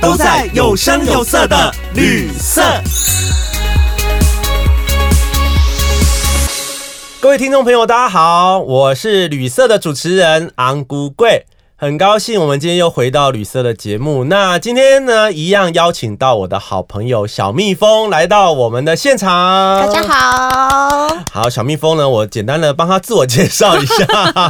都在有声有色的旅色。各位听众朋友，大家好，我是旅色的主持人昂古贵。很高兴我们今天又回到旅社的节目。那今天呢，一样邀请到我的好朋友小蜜蜂来到我们的现场。大家好，好，小蜜蜂呢，我简单的帮他自我介绍一下。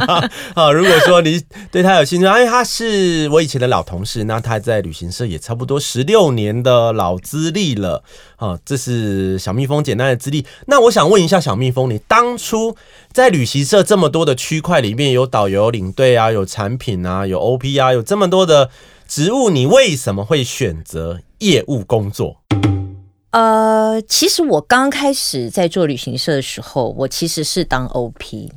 啊，如果说你对他有兴趣，因为他是我以前的老同事，那他在旅行社也差不多十六年的老资历了。啊，这是小蜜蜂简单的资历。那我想问一下小蜜蜂，你当初在旅行社这么多的区块里面，有导游、领队啊，有产品啊，有 OP 啊，有这么多的职务，你为什么会选择业务工作？呃，其实我刚开始在做旅行社的时候，我其实是当 OP，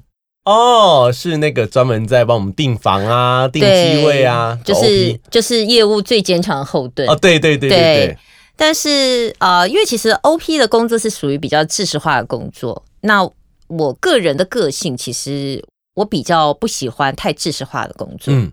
哦，是那个专门在帮我们订房啊、订机位啊，就是就是业务最坚强的后盾。哦，对对对对对对，但是呃，因为其实 OP 的工作是属于比较知识化的工作，那我个人的个性其实我比较不喜欢太知识化的工作。嗯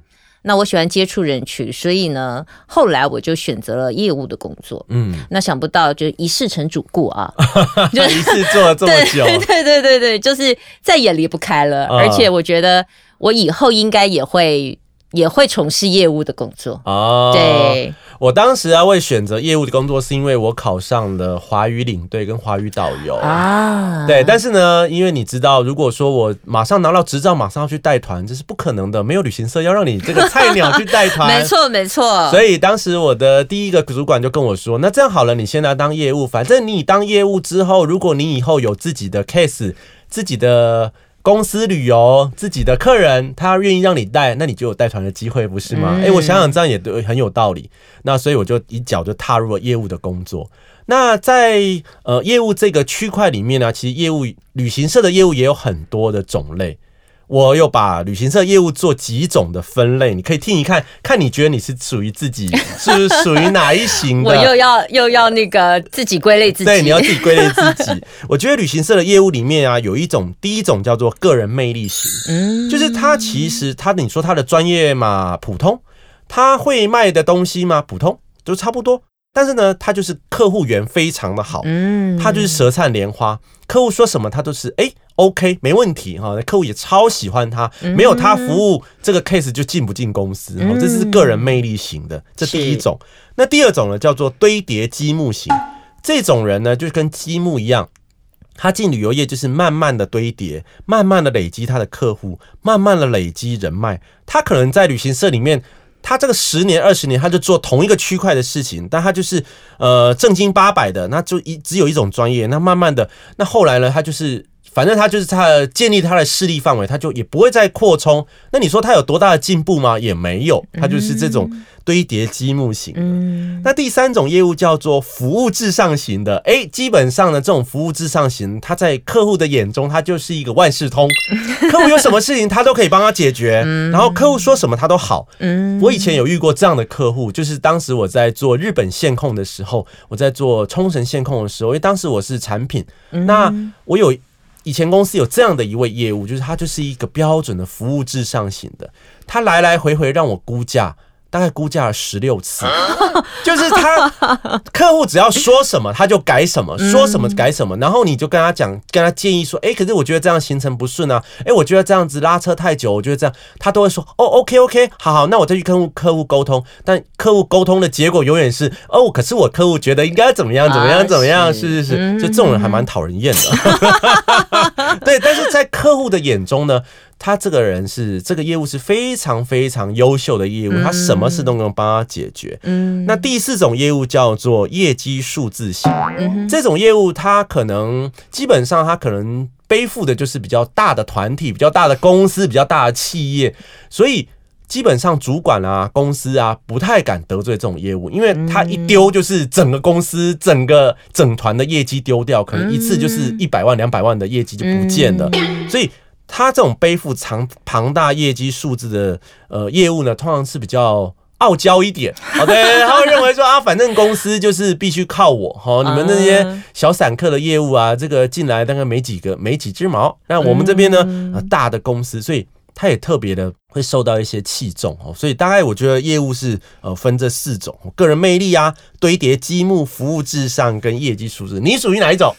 那我喜欢接触人群，所以呢，后来我就选择了业务的工作。嗯，那想不到就一事成主顾啊，就一次做了这么久，对对对对对，就是再也离不开了。嗯而且我觉得我以后应该也会也会从事业务的工作。哦，对，我当时啊会选择业务的工作，是因为我考上了华语领队跟华语导游。啊，对，但是呢，因为你知道，如果说我马上拿到执照，马上要去带团，这是不可能的。没有旅行社要让你这个菜鸟去带团，没。错没错。所以当时我的第一个主管就跟我说：“那这样好了，你先来当业务，反正你当业务之后，如果你以后有自己的 case，自己的公司旅游，自己的客人，他愿意让你带，那你就有带团的机会，不是吗？”哎、嗯我想想这样也对，很有道理。那所以我就一脚就踏入了业务的工作。那在呃业务这个区块里面呢，其实业务旅行社的业务也有很多的种类。我有把旅行社业务做几种的分类，你可以听一看，看你觉得你是属于自己 是属于哪一型的？我又要又要那个自己归类自己，对，你要自己归类自己。我觉得旅行社的业务里面啊，有一种，第一种叫做个人魅力型，嗯就是他其实他你说他的专业嘛普通，他会卖的东西嘛普通，就差不多。但是呢，他就是客户缘非常的好，嗯他就是舌灿莲花，客户说什么他都是哎、OK 没问题哈，客户也超喜欢他，没有他服务这个 case 就进不进公司，哦，这是个人魅力型的，这第一种。那第二种呢叫做堆叠积木型，这种人呢就跟积木一样。他进旅游业就是慢慢的堆叠，慢慢的累积他的客户，慢慢的累积人脉。他可能在旅行社里面，他这个十年二十年，他就做同一个区块的事情，但他就是呃正经八百的，那就一只有一种专业。那慢慢的，那后来呢，他就是反正他就是他的建立他的势力范围，他就也不会再扩充。那你说他有多大的进步吗？也没有，他就是这种堆叠积木型的。嗯那第三种业务叫做服务至上型的，哎，基本上呢，这种服务至上型，他在客户的眼中，他就是一个万事通，客户有什么事情他都可以帮他解决，然后客户说什么他都好。嗯我以前有遇过这样的客户，就是当时我在做日本线控的时候，我在做冲绳线控的时候，因为当时我是产品，那我有以前公司有这样的一位业务，就是他就是一个标准的服务至上型的，他来来回回让我估价。大概估价了十六次，就是他客户只要说什么他就改什么，说什么改什么，然后你就跟他讲，跟他建议说，哎、可是我觉得这样行程不顺啊，哎、我觉得这样子拉车太久，我觉得这样，他都会说，哦，OK OK，好好，那我再去跟客户沟通，但客户沟通的结果永远是，哦，可是我客户觉得应该怎么样怎么样啊怎么样，是是是。就这种人还蛮讨人厌的，对，但是在客户的眼中呢，他这个人是这个业务是非常非常优秀的业务，他什么事都能帮他解决。嗯。那第四种业务叫做业绩数字型，嗯这种业务他可能基本上他可能背负的就是比较大的团体、比较大的公司、比较大的企业，所以基本上主管啊、公司啊不太敢得罪这种业务，因为他一丢就是整个公司、整个整团的业绩丢掉，可能一次就是一百万、两百万的业绩就不见了。所以他这种背负长庞大业绩数字的呃业务呢，通常是比较傲娇一点。好的，他会认为说啊，反正公司就是必须靠我哈，你们那些小散客的业务啊，这个进来大概没几个、没几只毛。那我们这边呢，大的公司，所以。他也特别的会受到一些器重哦，所以大概我觉得业务是呃分这四种：个人魅力啊、堆叠积木、服务至上跟业绩数字。你属于哪一种？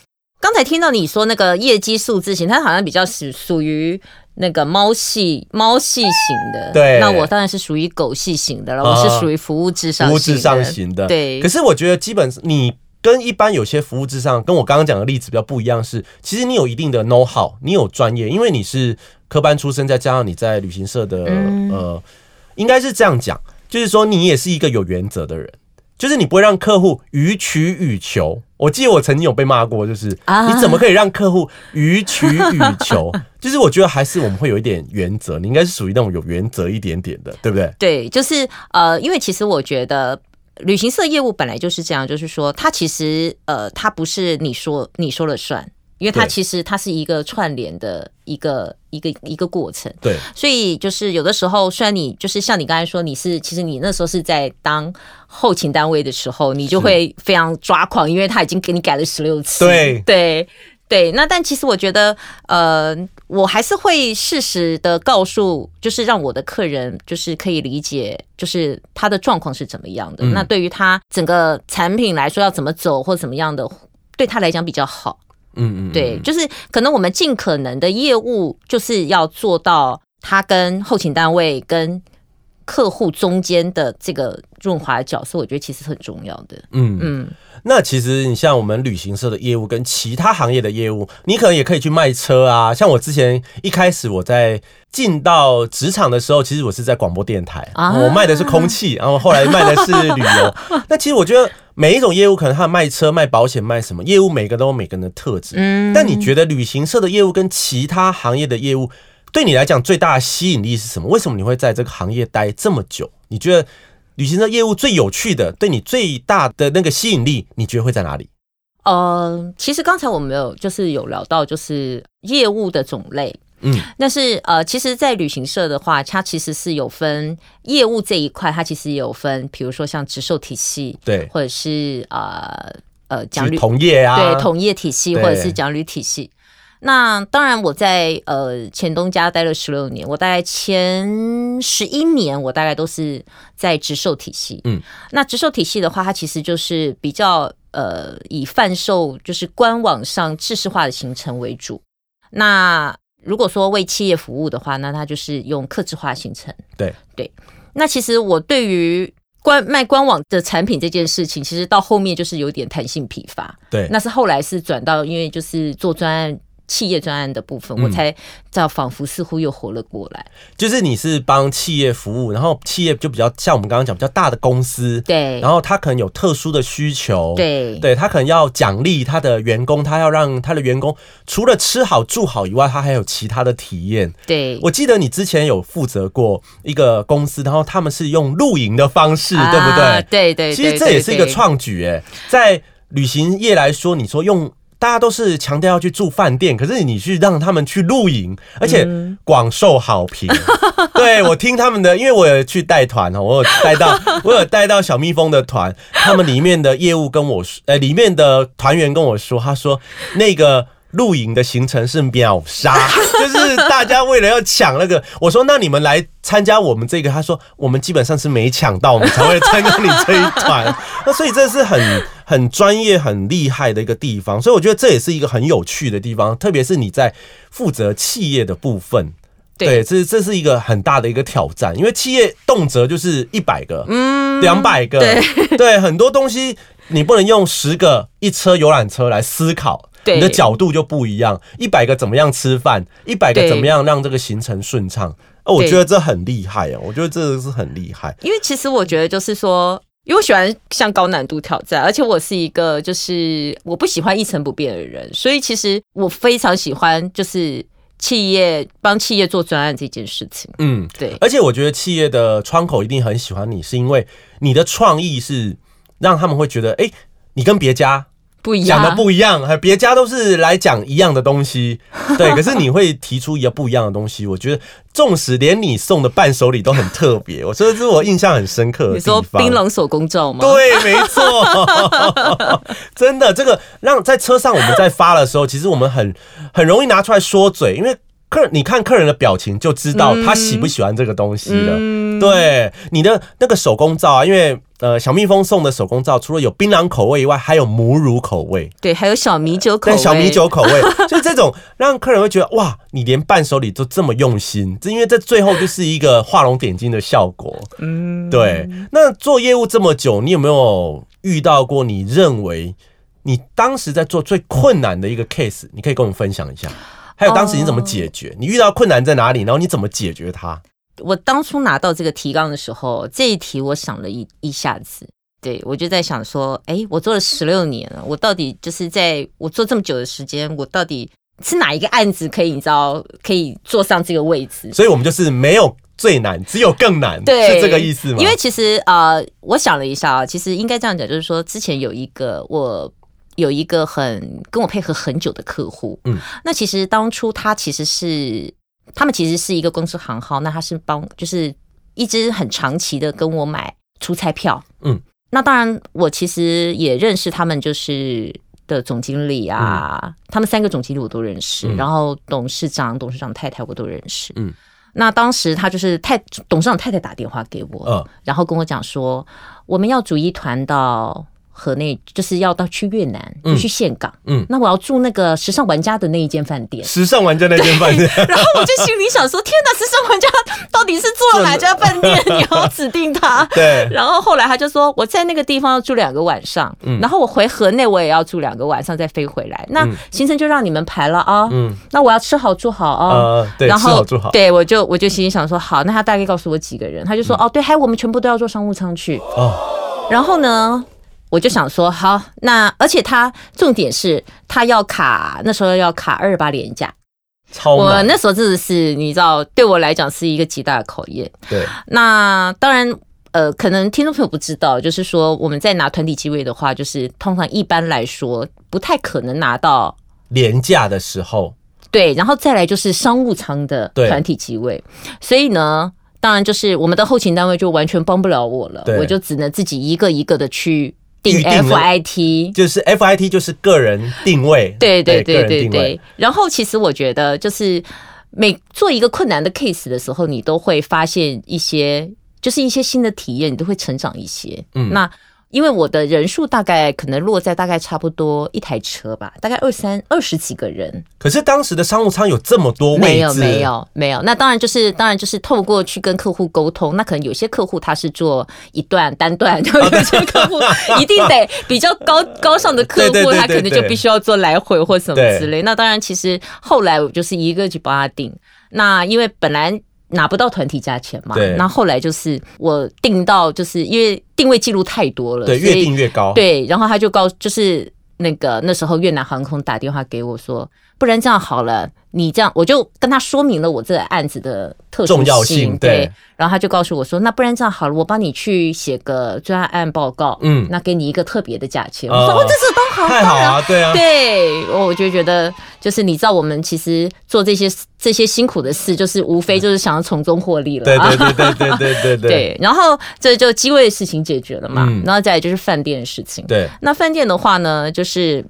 刚才听到你说那个业绩数字型，它好像比较属属于那个猫系猫系型的。对，那我当然是属于狗系型的了。我是属于服务至上、服务至上型的。对。可是我觉得基本你跟一般有些服务至上，跟我刚刚讲的例子比较不一样，是其实你有一定的 know how，你有专业，因为你是。科班出身，再加上你在旅行社的呃，应该是这样讲，就是说你也是一个有原则的人，就是你不会让客户予取予求。我记得我曾经有被骂过，就是你怎么可以让客户予取予求？就是我觉得还是我们会有一点原则，你应该是属于那种有原则一点点的，对不对？对，就是呃，因为其实我觉得旅行社业务本来就是这样，就是说它其实呃，它不是你说你说了算。因为它其实它是一个串联的一个一个一个过程，对，所以就是有的时候，虽然你就是像你刚才说，你是其实你那时候是在当后勤单位的时候，你就会非常抓狂，因为他已经给你改了十六次，对对对。那但其实我觉得，呃，我还是会适时的告诉，就是让我的客人就是可以理解，就是他的状况是怎么样的。那对于他整个产品来说要怎么走或怎么样的，对他来讲比较好。嗯嗯，对，就是可能我们尽可能的业务，就是要做到他跟后勤单位跟客户中间的这个润滑角色，我觉得其实很重要的。嗯嗯，那其实你像我们旅行社的业务跟其他行业的业务，你可能也可以去卖车啊。像我之前一开始我在进到职场的时候，其实我是在广播电台，啊我卖的是空气，然后后来卖的是旅游。那其实我觉得。每一种业务可能他卖车、卖保险、卖什么业务，每个都有每个人的特质。嗯，但你觉得旅行社的业务跟其他行业的业务，对你来讲最大的吸引力是什么？为什么你会在这个行业待这么久？你觉得旅行社业务最有趣的，对你最大的那个吸引力，你觉得会在哪里？呃，其实刚才我们有就是有聊到，就是业务的种类。嗯，但是呃，其实，在旅行社的话，它其实是有分业务这一块，它其实也有分，比如说像直售体系，对，或者是呃呃讲旅同业啊，对，同业体系或者是讲旅体系。那当然，我在呃前东家待了十六年，我大概前十一年，我大概都是在直售体系。嗯，那直售体系的话，它其实就是比较呃以贩售就是官网上制式化的行程为主。那如果说为企业服务的话，那它就是用客制化形成。对对，那其实我对于官卖官网的产品这件事情，其实到后面就是有点弹性疲乏。对，那是后来是转到因为就是做专案。企业专案的部分，我才叫仿佛似乎又活了过来。就是你是帮企业服务，然后企业就比较像我们刚刚讲比较大的公司，对。然后他可能有特殊的需求，对，对他可能要奖励他的员工，他要让他的员工除了吃好住好以外，他还有其他的体验。对，我记得你之前有负责过一个公司，然后他们是用露营的方式，对不对？对对，其实这也是一个创举哎，在旅行业来说，你说用。大家都是强调要去住饭店，可是你去让他们去露营，而且广受好评。对我听他们的，因为我有去带团哦，我有带到，我有带到小蜜蜂的团，他们里面的业务跟我说，呃，里面的团员跟我说，他说那个。露营的行程是秒杀，就是大家为了要抢那个，我说那你们来参加我们这个，他说我们基本上是没抢到，我们才会参加你这一团。那所以这是很很专业、很厉害的一个地方，所以我觉得这也是一个很有趣的地方，特别是你在负责企业的部分，对，这这是一个很大的一个挑战，因为企业动辄就是一百个、嗯，两百个，对，很多东西你不能用十个一车游览车来思考。你的角度就不一样，一百个怎么样吃饭，一百个怎么样让这个行程顺畅？哦，我觉得这很厉害啊！我觉得这个是很厉害，因为其实我觉得就是说，因为我喜欢像高难度挑战，而且我是一个就是我不喜欢一成不变的人，所以其实我非常喜欢就是企业帮企业做专案这件事情。嗯，对，而且我觉得企业的窗口一定很喜欢你，是因为你的创意是让他们会觉得，哎、你跟别家不一讲，的不一样，还别家都是来讲一样的东西，对，可是你会提出一个不一样的东西，我觉得纵使连你送的伴手礼都很特别，我说这是我印象很深刻的你说。槟榔手工皂吗？对，没错，真的，这个让在车上我们在发的时候，其实我们很很容易拿出来说嘴，因为客人你看客人的表情就知道他喜不喜欢这个东西了。嗯，对，你的那个手工皂啊，因为呃小蜜蜂送的手工皂，除了有槟榔口味以外，还有母乳口味。对，还有小米酒口味，对小米酒口味，就这种让客人会觉得哇，你连伴手礼都这么用心，这因为这最后就是一个画龙点睛的效果。嗯，对，那做业务这么久，你有没有遇到过你认为你当时在做最困难的一个 case？你可以跟我们分享一下。还有当时你怎么解决？你遇到困难在哪里？然后你怎么解决它？我当初拿到这个提纲的时候，这一题我想了一一下子，对我就在想说，哎，我做了十六年了，我到底就是在我做这么久的时间，我到底是哪一个案子可以你知道可以坐上这个位置？所以我们就是没有最难，只有更难，对是这个意思吗？因为其实呃，我想了一下啊，其实应该这样讲，就是说之前有一个我。有一个很跟我配合很久的客户，嗯。嗯，那其实当初他其实是他们其实是一个公司行号，那他是帮就是一直很长期的跟我买出差票，嗯。嗯，那当然我其实也认识他们就是的总经理啊，他们三个总经理我都认识，嗯。然后董事长、董事长太太我都认识，嗯嗯。那当时他就是太董事长太太打电话给我，嗯。然后跟我讲说，我们要组一团到河内，就是要到去越南，嗯去岘港。嗯那我要住那个时尚玩家的那一间饭店。时尚玩家那间饭店，然后我就心里想说，天哪，时尚玩家到底是住了哪家饭店？你要指定他。对，然后后来他就说，我在那个地方要住两个晚上，嗯然后我回河内我也要住两个晚上，再飞回来。那行程就让你们排了啊。嗯那我要吃好住好啊。呃，对，然后吃好住好，对我就我就心里想说，好，那他大概告诉我几个人，他就说，哦，对，还有我们全部都要坐商务舱去。哦，然后呢，我就想说，好，那而且他重点是他要卡，那时候要卡二八连假，我超我，那时候真的是你知道，对我来讲是一个极大的考验。对，那当然。呃，可能听众朋友不知道，就是说我们在拿团体机位的话，就是通常一般来说不太可能拿到廉价的时候，对，然后再来就是商务舱的对团体机位，所以呢，当然就是我们的后勤单位就完全帮不了我了，我就只能自己一个一个的去定 FIT。就是 FIT 就是个人定位，对对对对对。然后其实我觉得，就是每做一个困难的 case 的时候，你都会发现一些，就是一些新的体验，你都会成长一些。嗯那因为我的人数大概可能落在大概差不多一台车吧，大概二三二十几个人。可是当时的商务舱有这么多位置，没有没，有没有，那当然就是当然就是透过去跟客户沟通，那可能有些客户他是做一段单段，然 后有些客户 一定得比较高高尚的客户，他可能就必须要做来回或什么之类。那当然，其实后来我就是一个去帮他订，那因为本来。拿不到团体价钱嘛对？那后来就是我定到，就是因为定位记录太多了，对，越定越高，对，然后他就告，就是那个那时候越南航空打电话给我说，不然这样好了，你这样我就跟他说明了我这个案子的特殊重要性，对。然后他就告诉我说：“那不然这样好了，我帮你去写个专案报告，嗯，那给你一个特别的价钱。”我说：“哦，这是都好啊，对啊，对。”我就觉得，就是你知道，我们其实做这些这些辛苦的事，就是无非就是想要从中获利了，对对对对对对对。对，然后这就机位的事情解决了嘛，然后再来就是饭店的事情。对，那饭店的话呢，就是。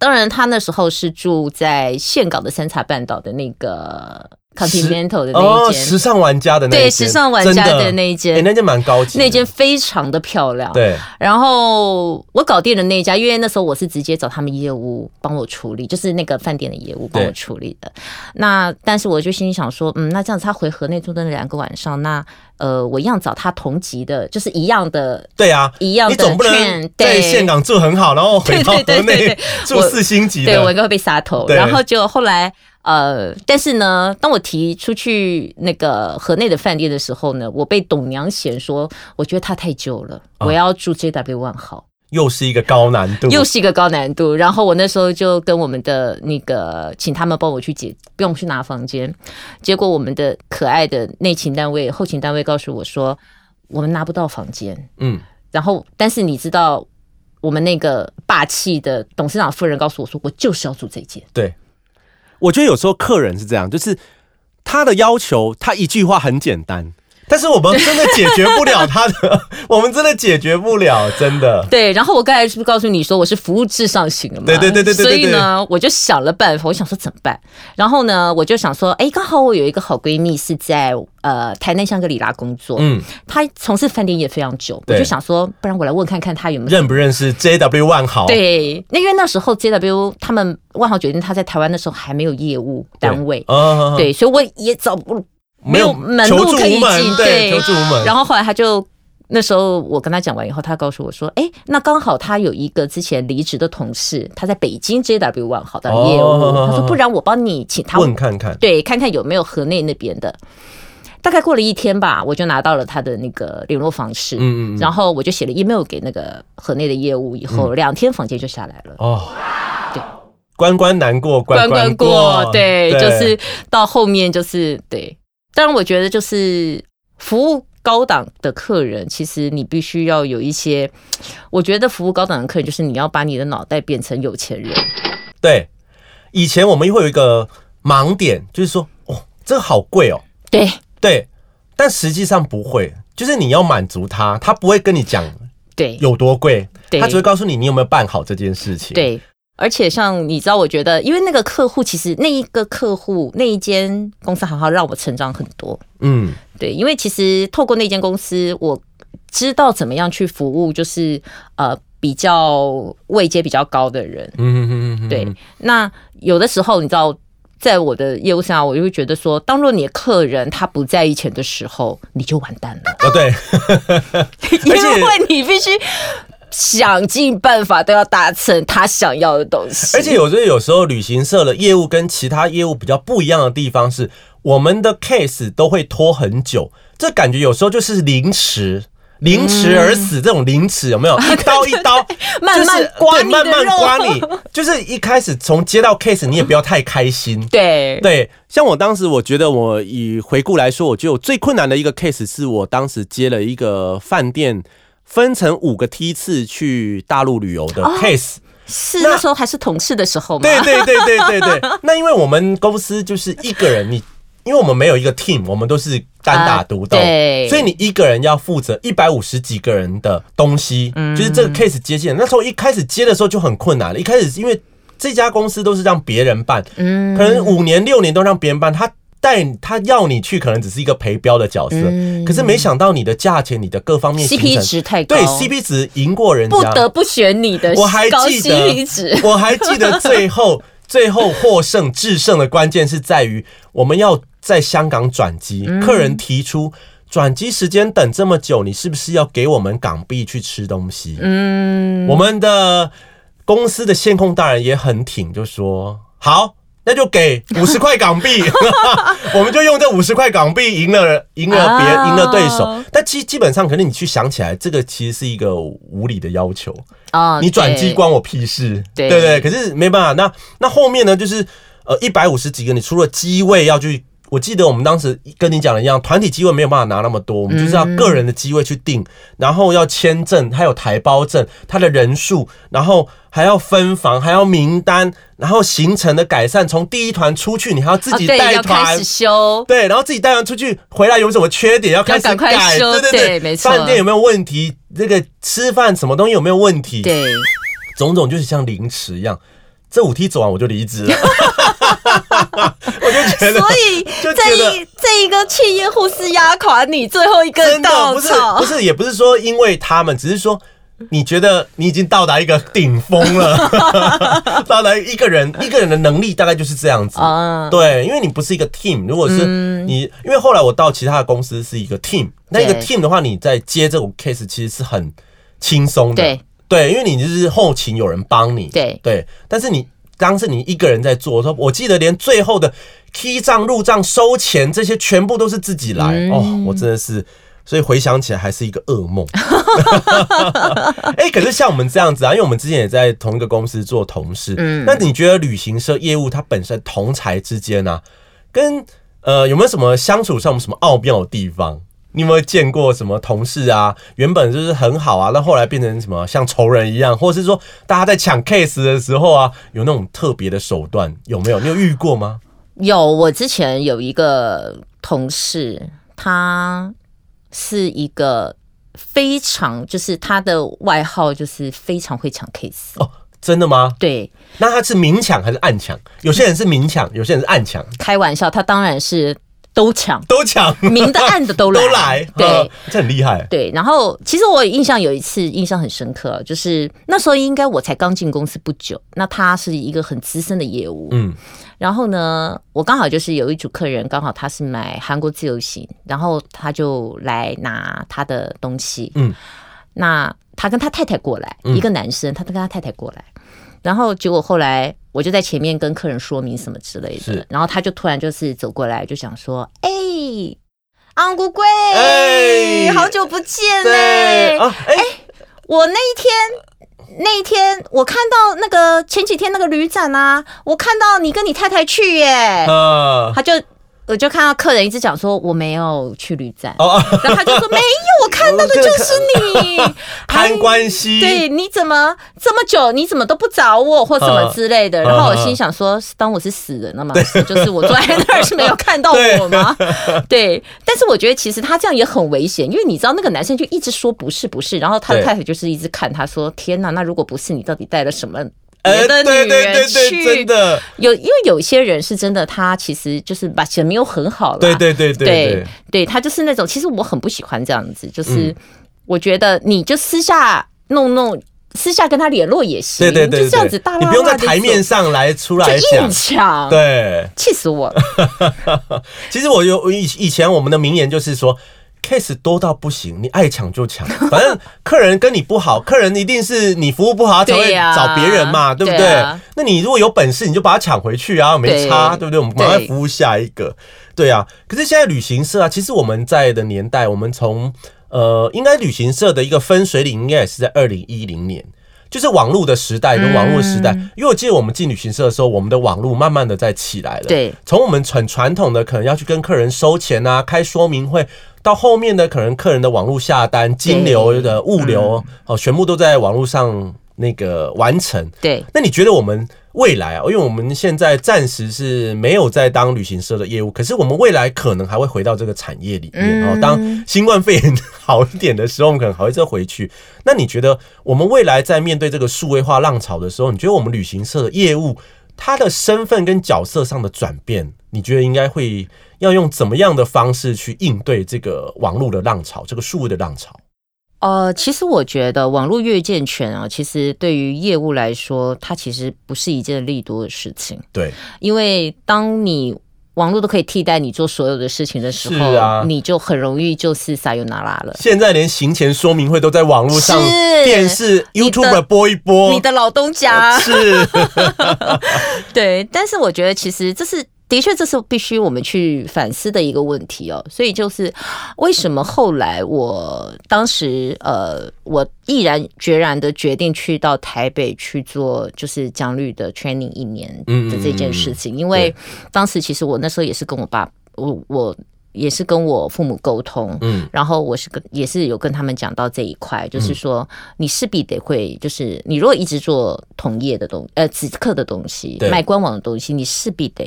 当然他那时候是住在岘港的三茶半岛的那个 Continental 的那哦，一间，时尚玩家的那一对，时尚玩家的那一间，那间蛮高级的，那间非常的漂亮。对，然后我搞定了那一家，因为那时候我是直接找他们业务帮我处理，就是那个饭店的业务帮我对处理的。那但是我就心里想说，嗯，那这样子他回河内住的那两个晚上，那呃，我一样找他同级的，就是一样的。对啊，一样的你总不能在对岘港住很好，然后回到河内住四星级的，对我应该会被杀头。对然后就后来呃，但是呢，当我提出去那个河内的饭店的时候呢，我被董娘嫌说，我觉得它太旧了，啊我要住 JW 万豪。又是一个高难度，又是一个高难度。然后我那时候就跟我们的那个，请他们帮我去解，不用去拿房间。结果我们的可爱的内勤单位、后勤单位告诉我说，我们拿不到房间。嗯，然后但是你知道，我们那个霸气的董事长夫人告诉我说，我就是要住这间。对，我觉得有时候客人是这样，就是他的要求，他一句话很简单。但是我们真的解决不了他的，我们真的解决不了，真的。对，然后我刚才是不是告诉你说我是服务至上型的嘛？对对对对对。所以呢，我就想了办法，我想说怎么办？然后呢，我就想说，哎，刚好我有一个好闺蜜是在呃台南香格里拉工作，嗯，她从事饭店业非常久，我就想说，不然我来问看看她有没有认不认识 JW 万豪？对，那因为那时候 JW 他们万豪酒店他在台湾的时候还没有业务单位，对，所以我也找不。没有门路可以进，对，求助无门。然后后来他就那时候我跟他讲完以后，他告诉我说：“哎，那刚好他有一个之前离职的同事，他在北京 JW One 好的业务。他说不然我帮你请他问看看，对，看看有没有河内那边的。大概过了一天吧，我就拿到了他的那个联络方式，嗯嗯，然后我就写了 email 给那个河内的业务，以后两天房间就下来了。哦，对，关关难过关关过，对，就是到后面就是对。”当然，我觉得就是服务高档的客人，其实你必须要有一些。我觉得服务高档的客人，就是你要把你的脑袋变成有钱人。对，以前我们会有一个盲点，就是说，哦，这个好贵哦。对对，但实际上不会，就是你要满足他，他不会跟你讲对有多贵，他只会告诉你你有没有办好这件事情。对。而且像你知道，我觉得，因为那个客户其实那一个客户那一间公司，好好让我成长很多。嗯，对，因为其实透过那间公司，我知道怎么样去服务，就是呃比较位阶比较高的人。嗯嗯嗯。对，那有的时候你知道，在我的业务上，我就会觉得说，当若你的客人他不在意钱的时候，你就完蛋了。哦，对，因为你必须。想尽办法都要达成他想要的东西，而且有时候有时候旅行社的业务跟其他业务比较不一样的地方是，我们的 case 都会拖很久，这感觉有时候就是凌迟，凌迟而死这种凌迟有没有？一刀一刀 慢慢刮你，慢慢刮你，就是一开始从接到 case 你也不要太开心，对对，像我当时我觉得我以回顾来说，我觉得我最困难的一个 case 是我当时接了一个饭店。分成五个梯次去大陆旅游的 case，是那时候还是同事的时候吗？对对对对对对。那因为我们公司就是一个人，你因为我们没有一个 team，我们都是单打独斗，所以你一个人要负责一百五十几个人的东西，就是这个 case 接线。那时候一开始接的时候就很困难了，一开始因为这家公司都是让别人办，嗯，可能五年六年都让别人办，他。带他要你去，可能只是一个陪标的角色，可是没想到你的价钱、你的各方面 CP 值太高，对 CP 值赢过人家，不得不选你的。我还记得，我还记得最后 最后获胜制胜的关键是在于，我们要在香港转机，客人提出转机时间等这么久，你是不是要给我们港币去吃东西？嗯，我们的公司的线控大人也很挺，就说好。那就给五十块港币，我们就用这五十块港币赢了赢了别赢了对手。但基基本上，可能你去想起来，这个其实是一个无理的要求啊！你转机关我屁事，对对？可是没办法，那那后面呢？就是呃一百五十几个，你除了机位要去。我记得我们当时跟你讲的一样，团体机会没有办法拿那么多，我们就是要个人的机会去定，然后要签证，还有台胞证，它的人数，然后还要分房，还要名单，然后行程的改善，从第一团出去，你还要自己带团修，对，然后自己带完出去回来有什么缺点要开始改，对对对，没错，饭店有没有问题，这个吃饭什么东西有没有问题，对，种种就是像凌迟一样。这五梯走完我就离职了，我就觉得，所以这一这一个企业护士压垮你最后一根稻草，不是不是，也不是说因为他们，只是说你觉得你已经到达一个顶峰了，到达一个人一个人的能力大概就是这样子。啊，对，因为你不是一个 team，如果是你，因为后来我到其他的公司是一个 team，那一个 team 的话，你在接这种 case 其实是很轻松的。对，因为你就是后勤有人帮你，对对，但是你当时你一个人在做，说我记得连最后的 key 账、入账、收钱这些全部都是自己来哦，我真的是所以回想起来还是一个噩梦。哎、可是像我们这样子啊，因为我们之前也在同一个公司做同事，嗯，那你觉得旅行社业务它本身同才之间啊，跟呃有没有什么相处上有什么奥妙的地方？你有没有见过什么同事啊，原本就是很好啊，那后来变成什么像仇人一样，或者是说大家在抢 case 的时候啊，有那种特别的手段，有没有？你有遇过吗？有，我之前有一个同事，他是一个非常，就是他的外号就是非常会抢 case。哦，真的吗？对，那他是明抢还是暗抢？有些人是明抢，有些人是暗抢，开玩笑，他当然是都抢，都抢，明的暗的都来，都来，对。嗯，这很厉害。对，然后其实我印象有一次印象很深刻，就是那时候应该我才刚进公司不久，那他是一个很资深的业务，嗯，然后呢，我刚好就是有一组客人，刚好他是买韩国自由行，然后他就来拿他的东西，嗯，那他跟他太太过来，嗯。一个男生，他跟他太太过来，然后结果后来我就在前面跟客人说明什么之类的是，然后他就突然就是走过来就想说，哎、安姑贵，哎好久不见呢、对啊，哎，我那一天，那一天我看到那个前几天那个旅展啊，我看到你跟你太太去耶，呃，他就我就看到客人一直讲说我没有去旅站，然后他就说没有，我看到的就是你，攀关系，对，你怎么这么久，你怎么都不找我或什么之类的？嗯然后我心想说，当我是死人了吗？是就是我坐在那儿是没有看到我吗？对，但是我觉得其实他这样也很危险，因为你知道那个男生就一直说不是不是，然后他的对太太就是一直看他说，天哪，那如果不是你，到底带了什么？哎别的对女人对对对，去真的，有，因为有些人是真的，他其实就是把钱没有很好了，对对对对对对，他就是那种，其实我很不喜欢这样子，嗯就是我觉得你就私下弄弄，私下跟他联络也行，对对对，就这样子大拉拉不用在台面上来出来讲硬，抢，，对。气死我。了。其实我有以以前我们的名言就是说。Case 多到不行，你爱抢就抢，反正客人跟你不好，客人一定是你服务不好，他才会找别人嘛，对不对？那你如果有本事，你就把他抢回去啊，没差，对对不对？我们赶快服务下一个，对啊。可是现在旅行社啊，其实我们在的年代，我们从呃，应该旅行社的一个分水岭，应该也是在二零一零年。就是网络的时代跟网络的时代，因为我记得我们进旅行社的时候，我们的网络慢慢的在起来了。对，从我们很传统的可能要去跟客人收钱啊、开说明会，到后面的可能客人的网络下单、金流的物流，哦，全部都在网络上那个完成。对，那你觉得我们未来啊，因为我们现在暂时是没有在当旅行社的业务，可是我们未来可能还会回到这个产业里面哦。当新冠肺炎好一点的时候，我们可能还会再回去。那你觉得我们未来在面对这个数位化浪潮的时候，你觉得我们旅行社的业务它的身份跟角色上的转变，你觉得应该会要用怎么样的方式去应对这个网络的浪潮，这个数位的浪潮？呃，其实我觉得网络越健全啊，其实对于业务来说，它其实不是一件利多的事情，对，因为当你网络都可以替代你做所有的事情的时候，是啊你就很容易就是撒尤那拉了。现在连行前说明会都在网络上、是电视、YouTube 播一播，你的老东家，是。对，但是我觉得其实这是的确这是必须我们去反思的一个问题哦。所以就是为什么后来我当时呃，我毅然决然的决定去到台北去做就是讲律的 training 一年的这件事情，因为当时其实我那时候也是跟我爸，我我。也是跟我父母沟通，嗯，然后我是跟也是有跟他们讲到这一块，就是说你势必得会，就是你如果一直做同业的东呃直客的东西对，卖官网的东西，你势必得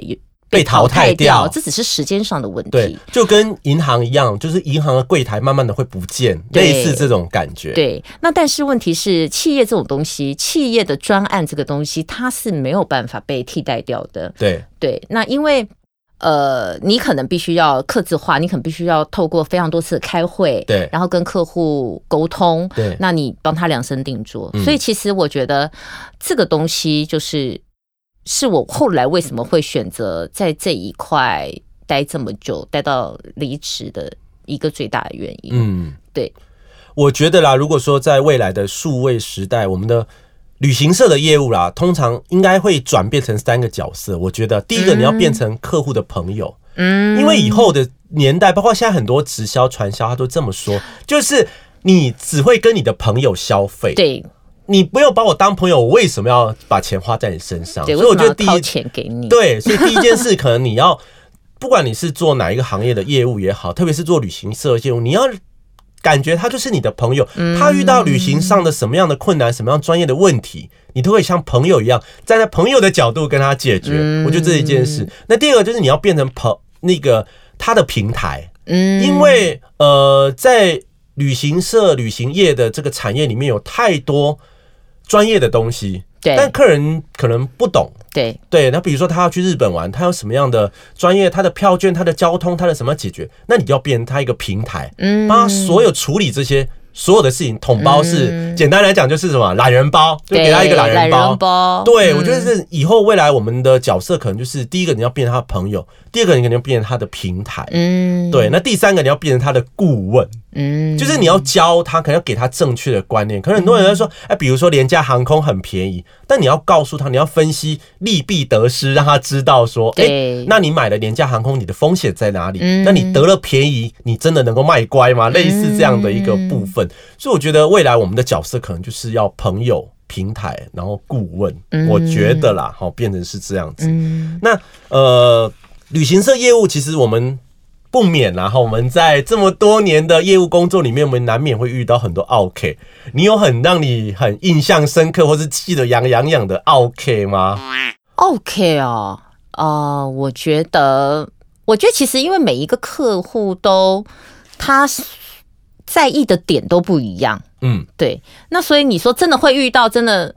被淘汰掉这只是时间上的问对题。，就跟银行一样，就是银行的柜台慢慢的会不见，类似这种感觉。，对，那但是问题是，企业这种东西，企业的专案这个东西，它是没有办法被替代掉的。对，对，那因为呃，你可能必须要刻字化，你可能必须要透过非常多次的开会，对然后跟客户沟通，对那你帮他量身定做。嗯所以其实我觉得这个东西就是是我后来为什么会选择在这一块待这么久，待到离职的一个最大的原因。嗯，对，我觉得啦，如果说在未来的数位时代，我们的旅行社的业务啦，通常应该会转变成三个角色。我觉得第一个，你要变成客户的朋友，嗯，因为以后的年代，包括现在很多直销传销，他都这么说，就是你只会跟你的朋友消费，对你不要把我当朋友，我为什么要把钱花在你身上？所以我觉得第一，钱给你，对，所以第一件事可能你要，不管你是做哪一个行业的业务也好，特别是做旅行社的业务，你要。感觉他就是你的朋友，他遇到旅行上的什么样的困难、什么样专业的问题，你都会像朋友一样站在朋友的角度跟他解决。我觉得这一件事。那第二个就是你要变成朋那个他的平台，嗯因为呃，在旅行社、旅行业的这个产业里面有太多专业的东西，对但客人可能不懂。对对，那比如说他要去日本玩，他有什么样的专业，他的票券、他的交通、他的什么解决，那你就要变成他一个平台，嗯帮他所有处理这些所有的事情。统包是、简单来讲就是什么懒人包，就给他一个懒人包。包对，嗯我觉得是以后未来我们的角色可能就是第一个你要变成他的朋友，第二个你可能要变成他的平台，嗯对，那第三个你要变成他的顾问，嗯就是你要教他，可能要给他正确的观念。可能很多人在说，哎，比如说廉价航空很便宜，但你要告诉他，你要分析利弊得失，让他知道说，哎对，那你买了廉价航空，你的风险在哪里？嗯那你得了便宜，你真的能够卖乖吗？类似这样的一个部分。所以我觉得未来我们的角色可能就是要朋友。平台，然后顾问，我觉得啦，好变成是这样子。嗯那呃，旅行社业务其实我们不免啦，然后我们在这么多年的业务工作里面，我们难免会遇到很多 OK。你有很让你很印象深刻，或是记得痒痒痒的 OK 吗？OK 哦，呃，我觉得，我觉得其实因为每一个客户都他在意的点都不一样，嗯，对，那所以你说真的会遇到真的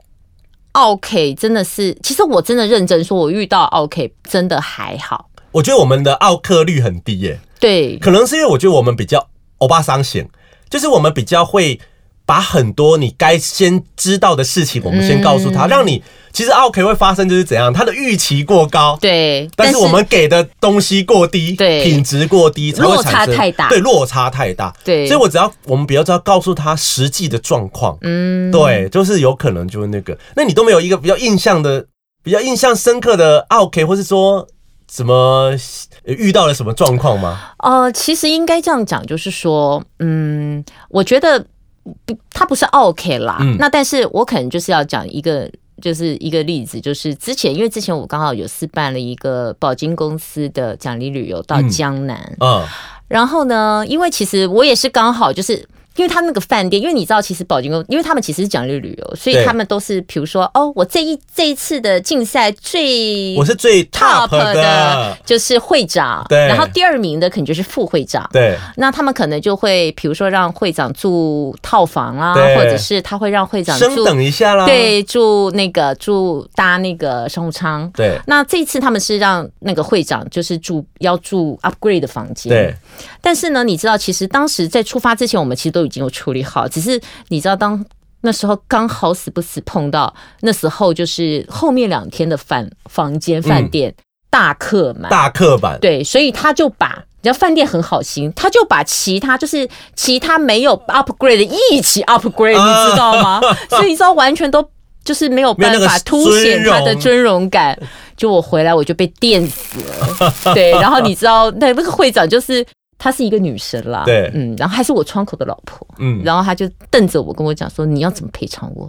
OK，真的是，其实我真的认真说，我遇到 OK 真的还好，我觉得我们的奥克率很低耶、对，可能是因为我觉得我们比较欧巴桑型，就是我们比较会把很多你该先知道的事情，我们先告诉他，嗯。让你其实 OK 会发生就是怎样，他的预期过高，对，但是我们给的东西过低，对。品质过低，才会落差产生太大。对，落差太大，对。所以我只要我们比较知道告诉他实际的状况，嗯，对，就是有可能就是那个，那你都没有一个比较印象的、比较印象深刻的 OK，或是说什么呃遇到了什么状况吗？呃，其实应该这样讲，就是说，嗯，我觉得不，它不是 OK 啦。嗯那但是我可能就是要讲一个，就是一个例子，就是之前因为之前我刚好有试办了一个保金公司的奖励旅游到嗯江南，嗯，然后呢，因为其实我也是刚好就是。因为他那个饭店，因为你知道，其实保金公，因为他们其实是奖励旅游，所以他们都是，比如说，哦，我这一这一次的竞赛最我是最 top 的就是会长，对。然后第二名的肯定就是副会长，对。那他们可能就会，比如说让会长住套房啦，对。或者是他会让会长升住等一下啦，对住那个住搭那个商务舱。对。那这一次他们是让那个会长就是住要住 upgrade 的房间，对。但是呢，你知道，其实当时在出发之前，我们其实都已经有处理好，只是你知道当。那时候刚好死不死碰到，那时候就是后面两天的饭房间饭店、大客满，大客满，对，所以他就把，你知道饭店很好心，他就把其他就是其他没有 upgrade 的一起 upgrade，、啊你知道吗？所以你知道完全都就是没有办法凸显他的尊荣感。就我回来我就被电死了，对，然后你知道那那个会长就是。她是一个女生啦，对。嗯，然后还是我窗口的老婆，嗯，然后她就瞪着我跟我讲说：“你要怎么赔偿我？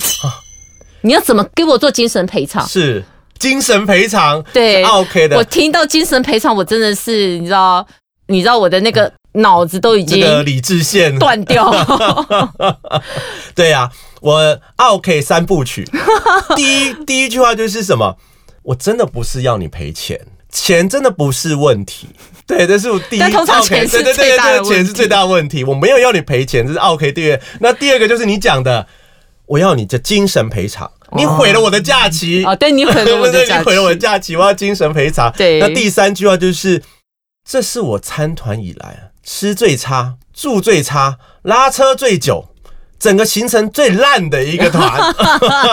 你要怎么给我做精神赔偿？”是。精神赔偿，对。OK 的。我的。听到精神赔偿，我真的是你知道，你知道我的那个脑子都已经这个理智线，断掉。对啊，我 OK 三部曲，第一第一句话就是什么？我真的不是要你赔钱，钱真的不是问题。对，这是我第一。但通常钱是最大的问题对钱是最大的问题。我没有要你赔钱，这是 OK 第二。那第二个就是你讲的，我要你的精神赔偿，你毁了我的假期。哦，对你毁了我的 对假你毁了我的期。假期，我要精神赔偿。对那第三句话就是，这是我参团以来吃最差、住最差、拉车最久。整个行程最烂的一个团，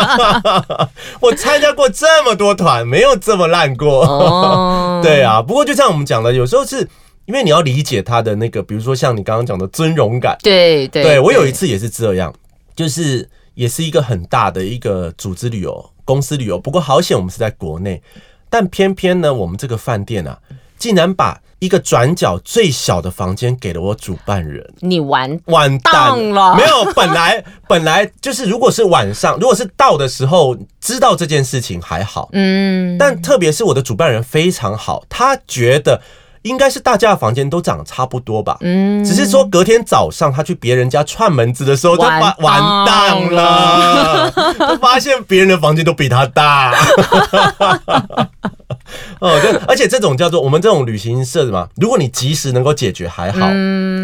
我参加过这么多团，没有这么烂过。哦，对啊，不过就像我们讲的，有时候是因为你要理解他的那个，比如说像你刚刚讲的尊荣感。对对，对我有一次也是这样，就是也是一个很大的一个组织旅游公司旅游，不过好险我们是在国内，但偏偏呢，我们这个饭店啊，竟然把一个转角最小的房间给了我主办人，你完完蛋了。没有，本来 本来就是，如果是晚上，如果是到的时候知道这件事情还好，嗯，但特别是我的主办人非常好，他觉得应该是大家的房间都长得差不多吧。嗯。只是说隔天早上他去别人家串门子的时候，就发完完蛋了，他 发现别人的房间都比他大。哦，对，而且这种叫做我们这种旅行社嘛，如果你及时能够解决还好，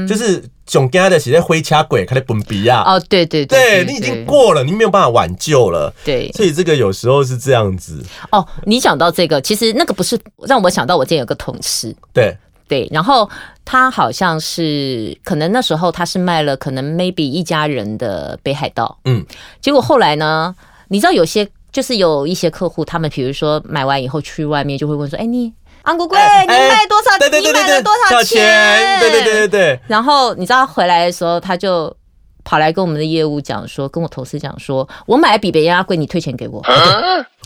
就是总跟他的写在灰掐鬼，开始崩鼻啊，哦，对对对你已经过了，你没有办法挽救了。对。所以这个有时候是这样子，哦，你讲到这个，其实那个不是让我想到我之前有个同事，对，对，然后他好像是可能那时候他是卖了可能 maybe 一家人的北海道，嗯，结果后来呢，你知道有些就是有一些客户，他们比如说买完以后去外面就会问说，哎你。安国贵，你卖多少？你买了多少钱？对对对对对。然后你知道回来的时候，他就跑来跟我们的业务讲说，跟我同事讲说，我买比别人家贵，你退钱给我。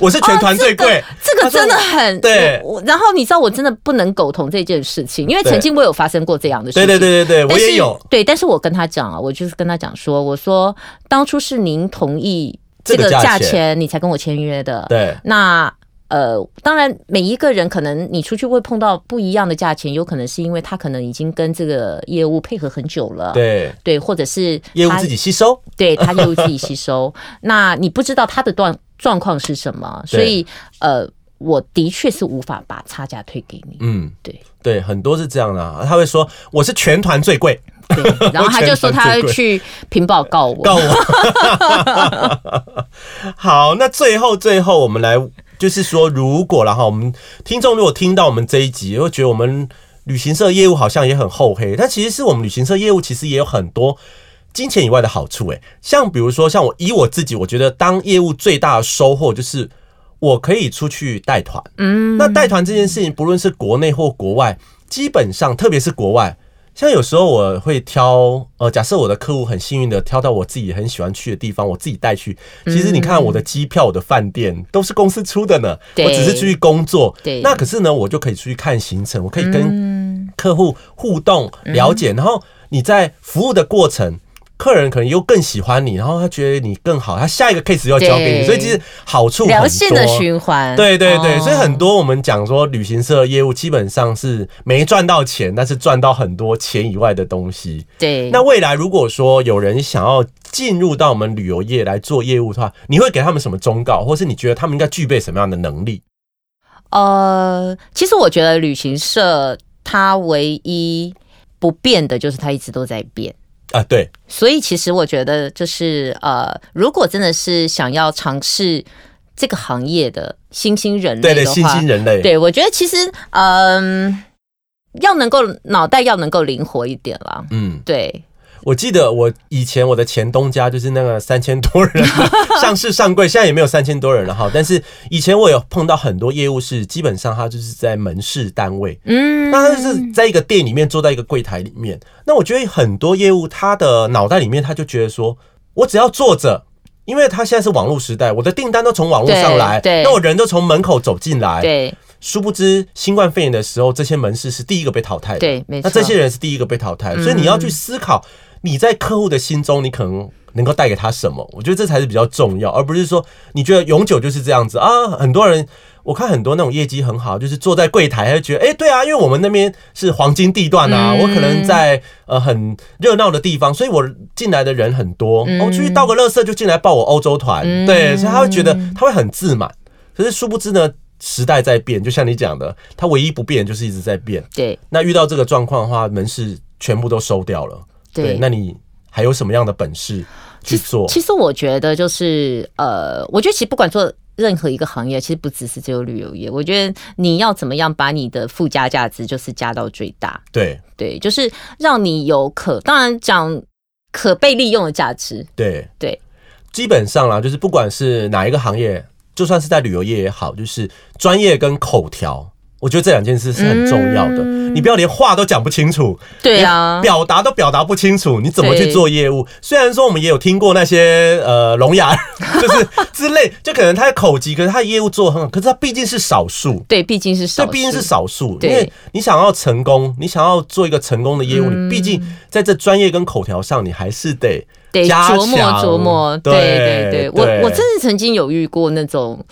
我是全团最贵、哦这个，这个真的很对我。然后你知道，我真的不能苟同这件事情，因为曾经我有发生过这样的事情。对对对对对，我也有。对，但是我跟他讲啊，我就是跟他讲说，我说当初是您同意这个这个价价钱钱，你才跟我签约的。对那呃，当然每一个人可能你出去会碰到不一样的价钱，有可能是因为他可能已经跟这个业务配合很久了。对，对，或者是他业务自己吸收。对他业务自己吸收，那你不知道他的状状况是什么，所以呃，我的确是无法把差价退给你。嗯，对对，很多是这样的啊，他会说我是全团最贵，对，然后他就说他会去屏保告我，告我。好，那最后最后我们来就是说，如果然后我们听众如果听到我们这一集，会觉得我们旅行社业务好像也很厚黑，但其实是我们旅行社业务其实也有很多。金钱以外的好处，诶，像比如说，像我以我自己，我觉得当业务最大的收获就是我可以出去带团。嗯，那带团这件事情，不论是国内或国外，基本上特别是国外，像有时候我会挑，呃，假设我的客户很幸运的挑到我自己很喜欢去的地方，我自己带去。其实你看我的机票、我的饭店都是公司出的呢，我只是出去工作。对那可是呢，我就可以出去看行程，我可以跟客户互动、了解，然后你在服务的过程。客人可能又更喜欢你，然后他觉得你更好，他下一个 case 又要交给你，所以其实好处很多。良性的循环。对对对，哦所以很多我们讲说旅行社业务基本上是没赚到钱，但是赚到很多钱以外的东西。对，那未来如果说有人想要进入到我们旅游业来做业务的话，你会给他们什么忠告，或是你觉得他们应该具备什么样的能力？呃，其实我觉得旅行社它唯一不变的就是它一直都在变。啊，对，所以其实我觉得，就是呃，如果真的是想要尝试这个行业的新兴人类对对，的话，新兴人类，对我觉得其实嗯、要能够脑袋要能够灵活一点啦。嗯，对，我记得我以前我的前东家就是那个三千多人 上市上柜，现在也没有三千多人了哈。但是以前我有碰到很多业务是基本上他就是在门市单位，嗯，那他就是在一个店里面坐在一个柜台里面。那我觉得很多业务他的脑袋里面他就觉得说，我只要坐着。因为他现在是网络时代，我的订单都从网络上来，对对那我人都从门口走进来，对殊不知新冠肺炎的时候，这些门市是第一个被淘汰的。对没错那这些人是第一个被淘汰的，所以你要去思考你在客户的心中，你可能能够带给他什么？我觉得这才是比较重要，而不是说你觉得永久就是这样子啊。很多人我看很多那种业绩很好，就是坐在柜台，他就觉得哎、对啊，因为我们那边是黄金地段啊，嗯我可能在呃很热闹的地方，所以我进来的人很多，嗯我出去倒个垃圾就进来报我欧洲团，嗯对，所以他会觉得他会很自满。可是殊不知呢，时代在变，就像你讲的，它唯一不变就是一直在变。对那遇到这个状况的话，门市全部都收掉了。对，那你还有什么样的本事去做？其实我觉得就是呃，我觉得其实不管做任何一个行业，其实不只是只有旅游业。我觉得你要怎么样把你的附加价值就是加到最大，对对，就是让你有可当然讲可被利用的价值，对对，基本上啦，就是不管是哪一个行业，就算是在旅游业也好，就是专业跟口条。我觉得这两件事是很重要的。你不要连话都讲不清楚，对啊，表达都表达不清楚，你怎么去做业务？虽然说我们也有听过那些呃聋哑，就是之类，就可能他的口疾，可是他的业务做很好，可是他毕竟是少数，对，毕竟是少，这毕竟是少数。因为你想要成功，你想要做一个成功的业务，你毕竟在这专业跟口条上，你还是得得琢磨琢磨。对对对，我我真的曾经有遇过那种，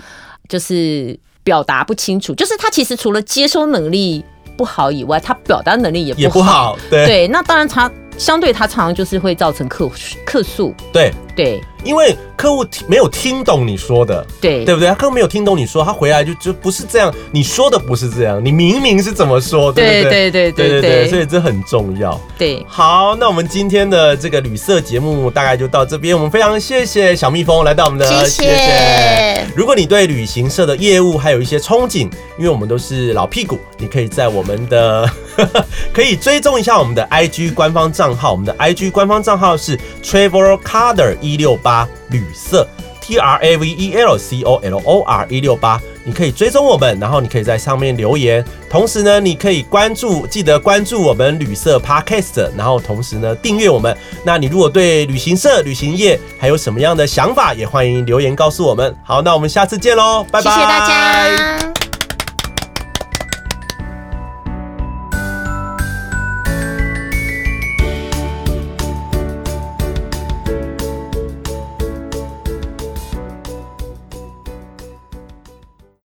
就是表达不清楚，就是他其实除了接收能力。不好以外，他表达能力也不好。对对，那当然他相对他常常就是会造成客客诉。对对。因为客户听没有听懂你说的，对对不对？他客户没有听懂你说，他回来就就不是这样，你说的不是这样，你明明是怎么说，对不对？对对对对对对，所以这很重要。对，好，那我们今天的这个旅社节目大概就到这边，我们非常谢谢小蜜蜂来到我们的，谢谢。如果你对旅行社的业务还有一些憧憬，因为我们都是老屁股，你可以在我们的 可以追踪一下我们的 IG 官方账号，我们的 IG 官方账号是 Travel Carder 一六八。旅色 T R A V E L C O L O R 一六八，你可以追踪我们，然后你可以在上面留言。同时呢，你可以关注，记得关注我们旅色 Podcast，然后同时呢订阅我们。那你如果对旅行社、旅行业还有什么样的想法，也欢迎留言告诉我们。好，那我们下次见喽，拜拜，谢谢大家。